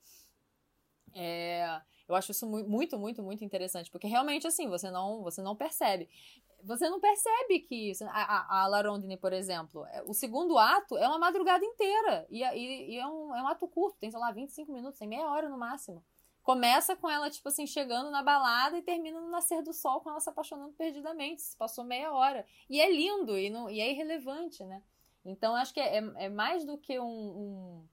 é, eu acho isso muito, muito, muito interessante, porque realmente, assim, você não, você não percebe. Você não percebe que a, a, Larondine, por exemplo, é, o segundo ato é uma madrugada inteira, e, e, e é, um, é um ato curto, tem, sei lá, 25 minutos, tem meia hora no máximo. Começa com ela, tipo assim, chegando na balada e termina no nascer do sol com ela se apaixonando perdidamente. Se passou meia hora. E é lindo e, não, e é irrelevante, né? Então, acho que é, é mais do que um, um,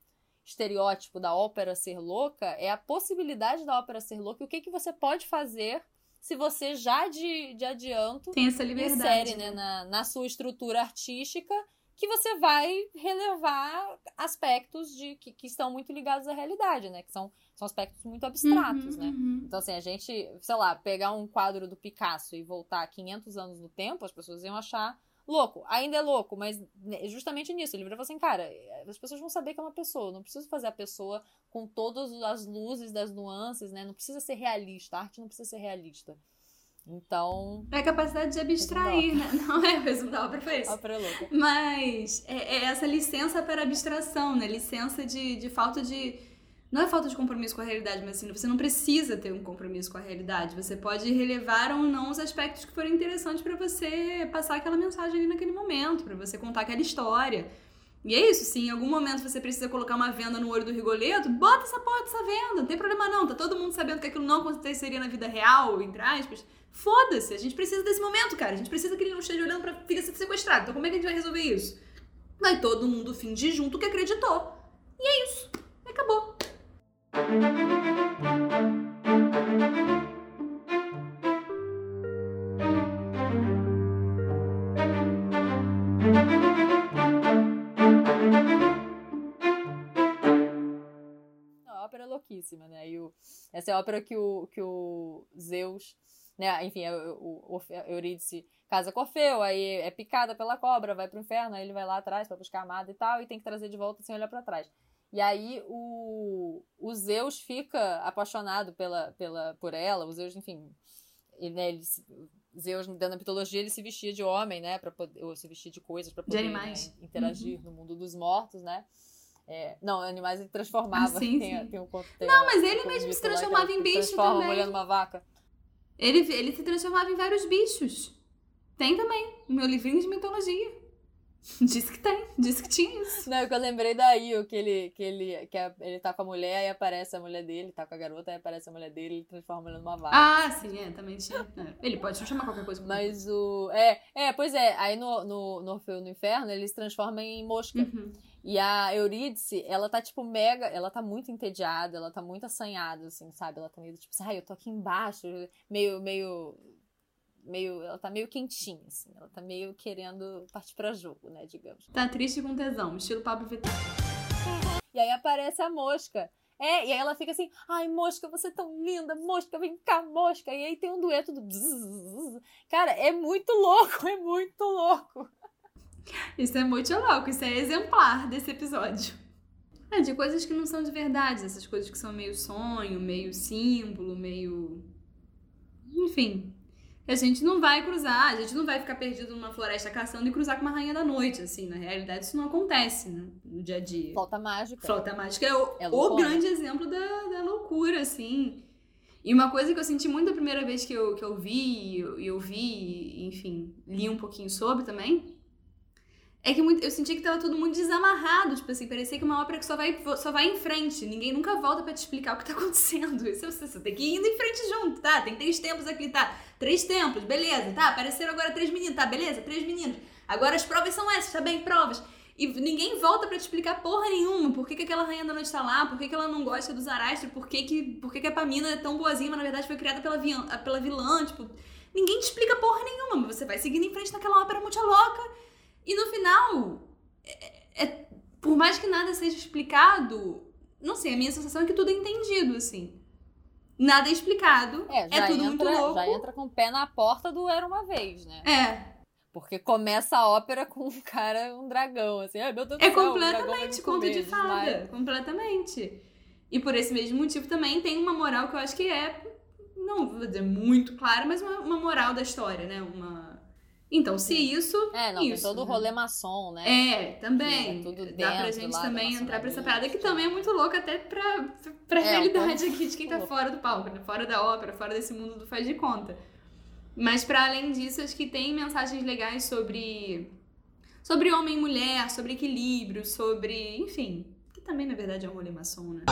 estereótipo da ópera ser louca, é a possibilidade da ópera ser louca e o que, que você pode fazer se você já de, de adianto tem essa liberdade insere né, na, na sua estrutura artística que você vai relevar aspectos de que, que estão muito ligados à realidade, né? Que são, são aspectos muito abstratos, uhum, né? Uhum. Então, assim, a gente, sei lá, pegar um quadro do Picasso e voltar 500 anos no tempo, as pessoas iam achar louco, ainda é louco, mas né, justamente nisso, ele vira assim, cara, as pessoas vão saber que é uma pessoa, não preciso fazer a pessoa com todas as luzes das nuances, né? Não precisa ser realista, a arte não precisa ser realista. Então. É a capacidade de abstrair, né? Não é o resumo da obra, foi isso. Ópera é louca. Mas é, é, essa licença para abstração, né? Licença de, de falta de não é falta de compromisso com a realidade, mas assim, você não precisa ter um compromisso com a realidade. Você pode relevar ou não os aspectos que forem interessantes para você passar aquela mensagem ali naquele momento, para você contar aquela história. E é isso, se em algum momento você precisa colocar uma venda no olho do Rigoleto, bota essa porra dessa venda, não tem problema não, tá todo mundo sabendo que aquilo não aconteceria na vida real, entre aspas. Foda-se, a gente precisa desse momento, cara. A gente precisa que ele não esteja olhando pra filha ser sequestrada. Então como é que a gente vai resolver isso? Vai todo mundo fingir junto que acreditou. E é isso. Acabou. A ópera é louquíssima, né? E o, essa é a ópera que o, que o Zeus, né? Enfim, o, o, o Eurídice casa com Orfeu, aí é picada pela cobra, vai pro inferno, aí ele vai lá atrás para buscar a amada e tal, e tem que trazer de volta sem olhar para trás. E aí o, o Zeus fica apaixonado pela, pela, por ela, o Zeus, enfim, ele, né, ele, Zeus, dentro da mitologia, ele se vestia de homem, né, para ou se vestia de coisas para poder né, interagir uhum. no mundo dos mortos, né. É, não, animais ele transformava. Ah, sim, tem, sim. Tem um, tem não, mas ele mesmo se transformava em bicho transforma também. a mulher numa vaca. Ele, ele se transformava em vários bichos. Tem também, no meu livrinho de mitologia. Disse que tem, disse que tinha isso. Não, eu lembrei daí, o que ele, que ele, que a, ele tá com a mulher, e aparece a mulher dele, tá com a garota, aí aparece a mulher dele, ele transforma ela numa vaca. Ah, sim, é, também tinha. É. Ele pode chamar qualquer coisa. Mas o. É, é, pois é, aí no, no, no Orfeu no Inferno, ele se transforma em mosca. Uhum. E a Eurídice, ela tá, tipo, mega. Ela tá muito entediada, ela tá muito assanhada, assim, sabe? Ela tá meio, tipo, assim, ai, eu tô aqui embaixo, meio, meio meio, ela tá meio quentinha, assim. Ela tá meio querendo partir pra jogo, né, digamos. Tá triste com tesão, estilo Pablo Vittar. E aí aparece a mosca. É, e aí ela fica assim, ai, mosca, você é tão linda, mosca, vem cá, mosca. E aí tem um dueto do bzzz. Cara, é muito louco, é muito louco. Isso é muito louco, isso é exemplar desse episódio. É, de coisas que não são de verdade, essas coisas que são meio sonho, meio símbolo, meio. Enfim, a gente não vai cruzar, a gente não vai ficar perdido numa floresta caçando e cruzar com uma rainha da noite, assim. Na realidade, isso não acontece né, no dia a dia. Flauta mágica. Flauta mágica é o, é o grande exemplo da, da loucura, assim. E uma coisa que eu senti muito a primeira vez que eu, que eu vi, e eu, eu vi, enfim, li um pouquinho sobre também, é que muito, eu senti que tava todo mundo desamarrado, tipo assim, parecia que uma ópera que só vai, só vai em frente, ninguém nunca volta para te explicar o que tá acontecendo. Isso, você, você tem que ir indo em frente junto, tá? Tem três tempos aqui, tá? Três tempos, beleza, tá? Apareceram agora três meninos, tá? Beleza? Três meninos. Agora as provas são essas, tá bem? Provas. E ninguém volta para te explicar porra nenhuma. Por que, que aquela rainha da noite tá lá? Por que, que ela não gosta dos Arastro? Por que, que, por que, que a Pamina é tão boazinha, mas na verdade foi criada pela, vilã, pela vilã? Tipo, ninguém te explica porra nenhuma. Mas você vai seguindo em frente naquela ópera muito louca. E no final, é, é, por mais que nada seja explicado, não sei, a minha sensação é que tudo é entendido, assim. Nada é explicado. É, é tudo entra, muito louco. Já entra com o pé na porta do Era Uma Vez, né? É. Porque começa a ópera com um cara, um dragão, assim. Ai, meu Deus do é céu, completamente conto de fada. Completamente. E por esse mesmo motivo também tem uma moral que eu acho que é, não vou dizer muito clara, mas uma, uma moral da história, né? Uma. Então, se isso. É, não, isso, tem todo o rolê maçom, né? É, também. É tudo Dá pra gente também entrar pra essa parada que também é muito louca até pra, pra é, realidade aqui de quem tá fora do palco, né? Fora da ópera, fora desse mundo do faz de conta. Mas para além disso, acho que tem mensagens legais sobre sobre homem e mulher, sobre equilíbrio, sobre, enfim, também na verdade é um rolê maçom, né?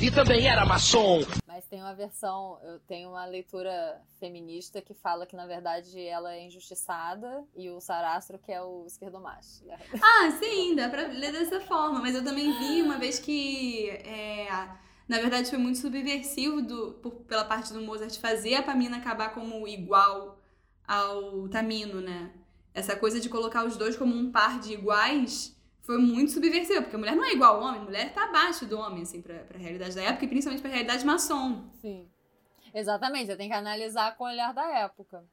e também era maçom. Mas tem uma versão, eu tenho uma leitura feminista que fala que na verdade ela é injustiçada e o Sarastro que é o esquerdomacho. Ah, sim, dá pra ler dessa forma, mas eu também vi uma vez que é, na verdade, foi muito subversivo do, por, pela parte do Mozart fazer a Pamina acabar como igual ao Tamino, né? Essa coisa de colocar os dois como um par de iguais foi muito subversivo, porque a mulher não é igual ao homem, a mulher tá abaixo do homem, assim, pra, pra realidade da época e principalmente pra realidade maçom. Sim. Exatamente, você tem que analisar com o olhar da época.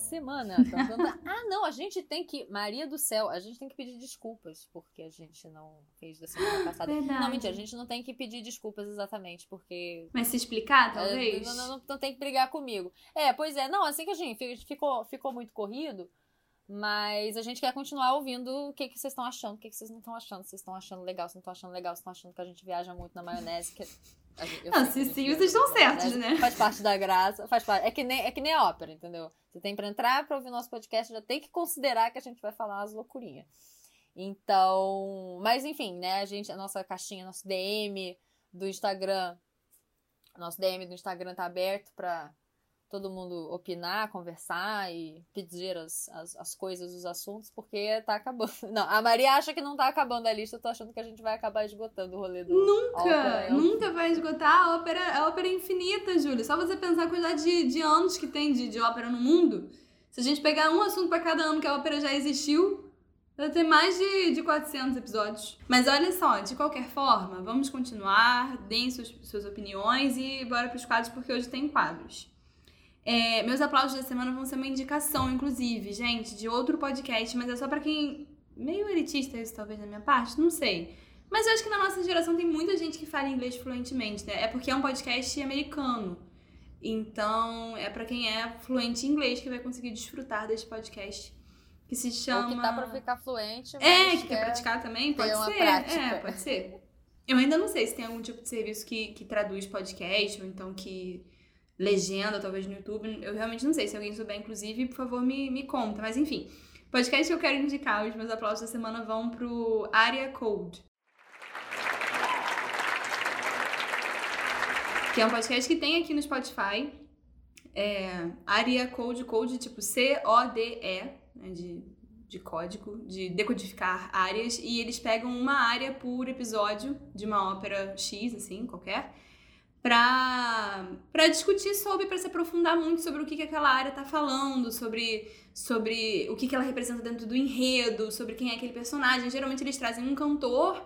Semana. ah, não, a gente tem que. Maria do céu, a gente tem que pedir desculpas porque a gente não fez da semana passada. Verdade. Não, mentira, a gente não tem que pedir desculpas exatamente, porque. Mas se explicar, talvez? É, não, não, não, tem que brigar comigo. É, pois é, não, assim que a gente ficou, ficou muito corrido. Mas a gente quer continuar ouvindo o que, que vocês estão achando, o que, que vocês não estão achando. Vocês estão achando legal, vocês não estão achando legal, vocês estão achando que a gente viaja muito na maionese. Que... Eu não, se sim, vocês estão certos, né? Faz parte da graça, faz parte. É que nem, é que nem a ópera, entendeu? Você tem para entrar para ouvir nosso podcast, já tem que considerar que a gente vai falar as loucurinhas. Então, mas enfim, né? A gente, a nossa caixinha, nosso DM do Instagram, nosso DM do Instagram tá aberto para todo mundo opinar, conversar e pedir as, as, as, coisas, os assuntos, porque tá acabando. Não, a Maria acha que não tá acabando a lista, eu tô achando que a gente vai acabar esgotando o rolê do. Nunca! Ópera, nunca vai esgotar a ópera, a ópera é infinita, Júlia. Só você pensar a quantidade de, de anos que tem de, de ópera no mundo. Se a gente pegar um assunto para cada ano que a ópera já existiu, vai ter mais de, de 400 episódios. Mas olha só, de qualquer forma, vamos continuar, deem suas, suas opiniões e bora pros quadros, porque hoje tem quadros. É, meus aplausos da semana vão ser uma indicação, inclusive, gente, de outro podcast, mas é só para quem. Meio elitista isso, talvez, da minha parte, não sei. Mas eu acho que na nossa geração tem muita gente que fala inglês fluentemente, né? É porque é um podcast americano. Então, é para quem é fluente em inglês que vai conseguir desfrutar desse podcast. Que se chama. Ou que tá pra ficar fluente. é, que quer praticar também? Pode ser. Prática. É, pode ser. Eu ainda não sei se tem algum tipo de serviço que, que traduz podcast, ou então que legenda, talvez no YouTube. Eu realmente não sei. Se alguém souber, inclusive, por favor, me, me conta. Mas enfim, podcast que eu quero indicar, os meus aplausos da semana vão pro Area Code. Que é um podcast que tem aqui no Spotify. É, Area Code, Code tipo C-O-D-E, né, de, de código, de decodificar áreas. E eles pegam uma área por episódio de uma ópera X, assim, qualquer para discutir sobre, para se aprofundar muito sobre o que, que aquela área está falando, sobre, sobre o que, que ela representa dentro do enredo, sobre quem é aquele personagem. Geralmente eles trazem um cantor,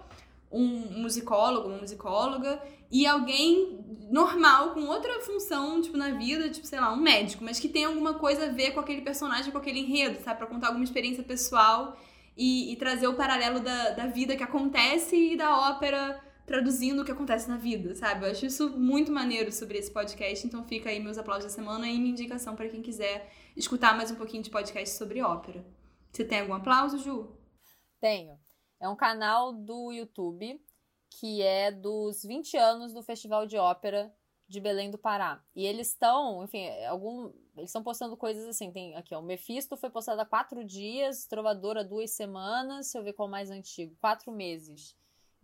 um musicólogo, uma musicóloga e alguém normal, com outra função, tipo, na vida, tipo, sei lá, um médico, mas que tem alguma coisa a ver com aquele personagem, com aquele enredo, sabe? Pra contar alguma experiência pessoal e, e trazer o paralelo da, da vida que acontece e da ópera traduzindo o que acontece na vida, sabe? Eu acho isso muito maneiro sobre esse podcast, então fica aí meus aplausos da semana e minha indicação para quem quiser escutar mais um pouquinho de podcast sobre ópera. Você tem algum aplauso, Ju? Tenho. É um canal do YouTube que é dos 20 anos do Festival de Ópera de Belém do Pará. E eles estão, enfim, algum, eles estão postando coisas assim. Tem aqui, ó, o Mephisto foi postado há quatro dias, Trovadora duas semanas, se eu ver qual é mais antigo, quatro meses.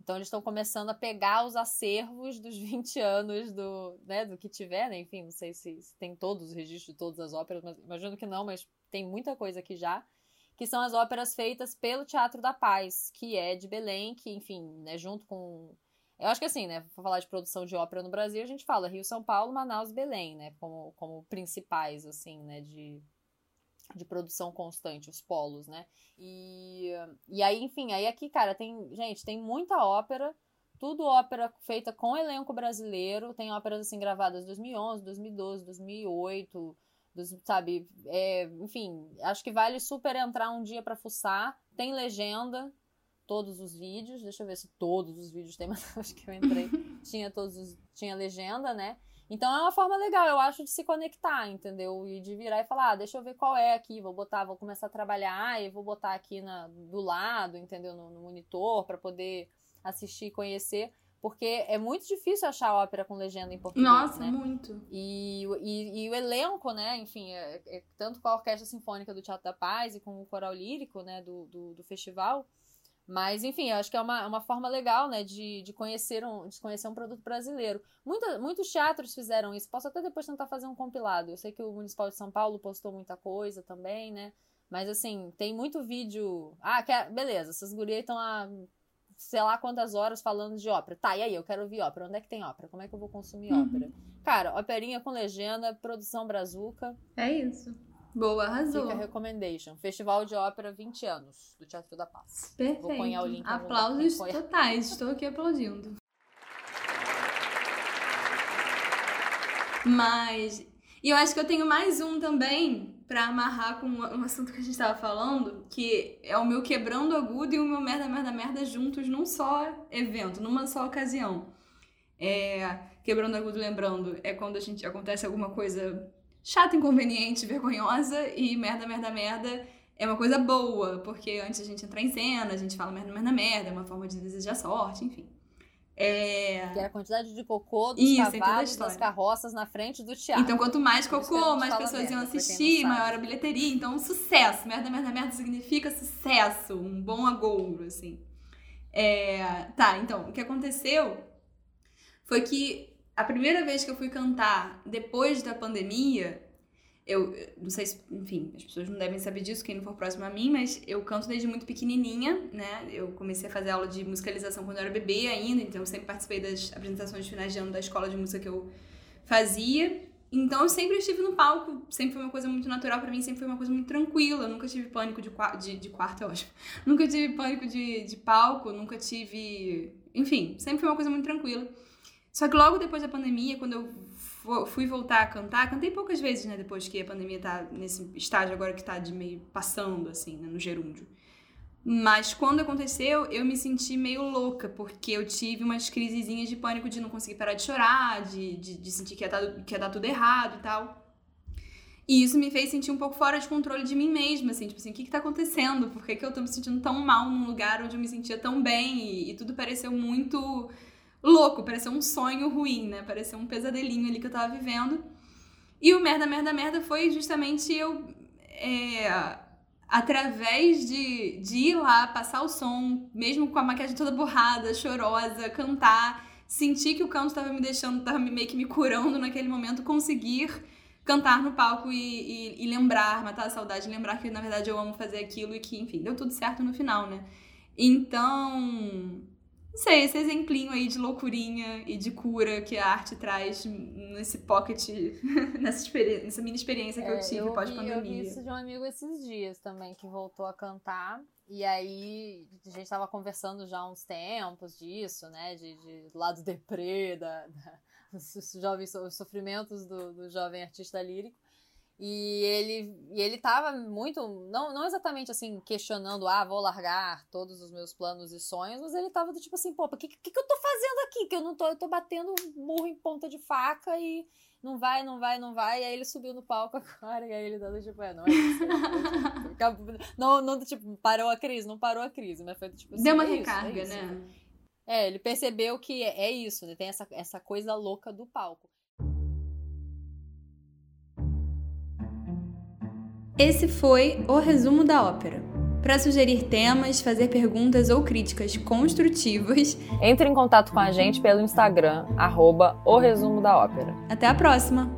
Então eles estão começando a pegar os acervos dos 20 anos do, né, do que tiver, né? Enfim, não sei se, se, tem todos os registros de todas as óperas, mas imagino que não, mas tem muita coisa aqui já. que são as óperas feitas pelo Teatro da Paz, que é de Belém, que, enfim, né, junto com. Eu acho que assim, né? Pra falar de produção de ópera no Brasil, a gente fala Rio, São Paulo, Manaus e Belém, né? Como, como principais, assim, né? De, de produção constante, os polos, né? E, e aí, enfim, aí aqui, cara, tem. Gente, tem muita ópera tudo ópera feita com elenco brasileiro. Tem óperas assim gravadas 2011, 2012, 2008, dos, sabe? É, enfim, acho que vale super entrar um dia para fuçar. Tem legenda, todos os vídeos. Deixa eu ver se todos os vídeos tem, mas acho que eu entrei. tinha todos os, tinha legenda, né? Então é uma forma legal, eu acho, de se conectar, entendeu? E de virar e falar, ah, deixa eu ver qual é aqui, vou botar, vou começar a trabalhar e vou botar aqui na, do lado, entendeu? No, no monitor, para poder assistir e conhecer. Porque é muito difícil achar ópera com legenda em português. Nossa, né? muito. E, e, e, o elenco, né? Enfim, é, é, tanto com a Orquestra Sinfônica do Teatro da Paz e com o coral lírico, né? Do, do, do festival. Mas, enfim, eu acho que é uma, uma forma legal, né, de, de, conhecer um, de conhecer um produto brasileiro. Muita, muitos teatros fizeram isso. Posso até depois tentar fazer um compilado. Eu sei que o Municipal de São Paulo postou muita coisa também, né? Mas, assim, tem muito vídeo. Ah, quer... beleza, essas gurias estão há sei lá quantas horas falando de ópera. Tá, e aí, eu quero ouvir ópera. Onde é que tem ópera? Como é que eu vou consumir uhum. ópera? Cara, operinha com legenda, produção brazuca. É isso. Boa, arrasou. Fica a recommendation. Festival de Ópera 20 anos, do Teatro da Paz. Perfeito. Vou pôr o link. Aplausos totais. Estou aqui aplaudindo. Mas... E eu acho que eu tenho mais um também, para amarrar com um assunto que a gente estava falando, que é o meu quebrando agudo e o meu merda, merda, merda juntos num só evento, numa só ocasião. É, quebrando agudo, lembrando, é quando a gente acontece alguma coisa chata, inconveniente, vergonhosa, e merda, merda, merda é uma coisa boa, porque antes a gente entrar em cena, a gente fala merda, merda, merda, é uma forma de desejar sorte, enfim. É... Que era a quantidade de cocô dos Isso, cavalos das carroças na frente do teatro. Então, quanto mais cocô, mais pessoas merda, iam assistir, maior a bilheteria. Então, um sucesso. Merda, merda, merda significa sucesso. Um bom agouro, assim. É... Tá, então, o que aconteceu foi que a primeira vez que eu fui cantar depois da pandemia, eu não sei se, enfim, as pessoas não devem saber disso, quem não for próximo a mim, mas eu canto desde muito pequenininha, né? Eu comecei a fazer aula de musicalização quando eu era bebê ainda, então eu sempre participei das apresentações de finais de ano da escola de música que eu fazia. Então eu sempre estive no palco, sempre foi uma coisa muito natural para mim, sempre foi uma coisa muito tranquila, eu nunca tive pânico de, de, de quarto, é ótimo. Nunca tive pânico de, de palco, nunca tive. Enfim, sempre foi uma coisa muito tranquila. Só que logo depois da pandemia, quando eu fui voltar a cantar, cantei poucas vezes, né, depois que a pandemia tá nesse estágio agora que tá de meio passando, assim, né, no gerúndio. Mas quando aconteceu, eu me senti meio louca, porque eu tive umas crisezinhas de pânico de não conseguir parar de chorar, de, de, de sentir que ia, dar, que ia dar tudo errado e tal. E isso me fez sentir um pouco fora de controle de mim mesma, assim, tipo assim, o que que tá acontecendo? Por que, que eu tô me sentindo tão mal num lugar onde eu me sentia tão bem? E, e tudo pareceu muito louco, pareceu um sonho ruim, né? Pareceu um pesadelinho ali que eu tava vivendo. E o merda, merda, merda foi justamente eu. É, através de, de ir lá, passar o som, mesmo com a maquiagem toda borrada, chorosa, cantar, sentir que o canto tava me deixando, tava meio que me curando naquele momento, conseguir cantar no palco e, e, e lembrar, matar a saudade, lembrar que na verdade eu amo fazer aquilo e que, enfim, deu tudo certo no final, né? Então, sei, esse exemplinho aí de loucurinha e de cura que a arte traz nesse pocket, nessa, experiência, nessa mini experiência que é, eu tive pós-pandemia. Eu vi isso de um amigo esses dias também, que voltou a cantar. E aí, a gente tava conversando já há uns tempos disso, né? De, de lado deprê, da, da, os, jovens, os sofrimentos do, do jovem artista lírico. E ele, e ele tava muito, não, não exatamente assim, questionando, ah, vou largar todos os meus planos e sonhos, mas ele tava do tipo assim, pô, o que, que, que eu tô fazendo aqui? Que eu não tô, eu tô batendo murro em ponta de faca e não vai, não vai, não vai. E aí ele subiu no palco agora, e aí ele dando tipo, é, não é isso. não, não, tipo, parou a crise, não parou a crise, mas foi tipo assim. Deu uma é recarga, isso, é isso. né? É, ele percebeu que é, é isso, né? Tem essa, essa coisa louca do palco. Esse foi o resumo da ópera. Para sugerir temas, fazer perguntas ou críticas construtivas, entre em contato com a gente pelo Instagram, arroba o resumo da ópera. Até a próxima!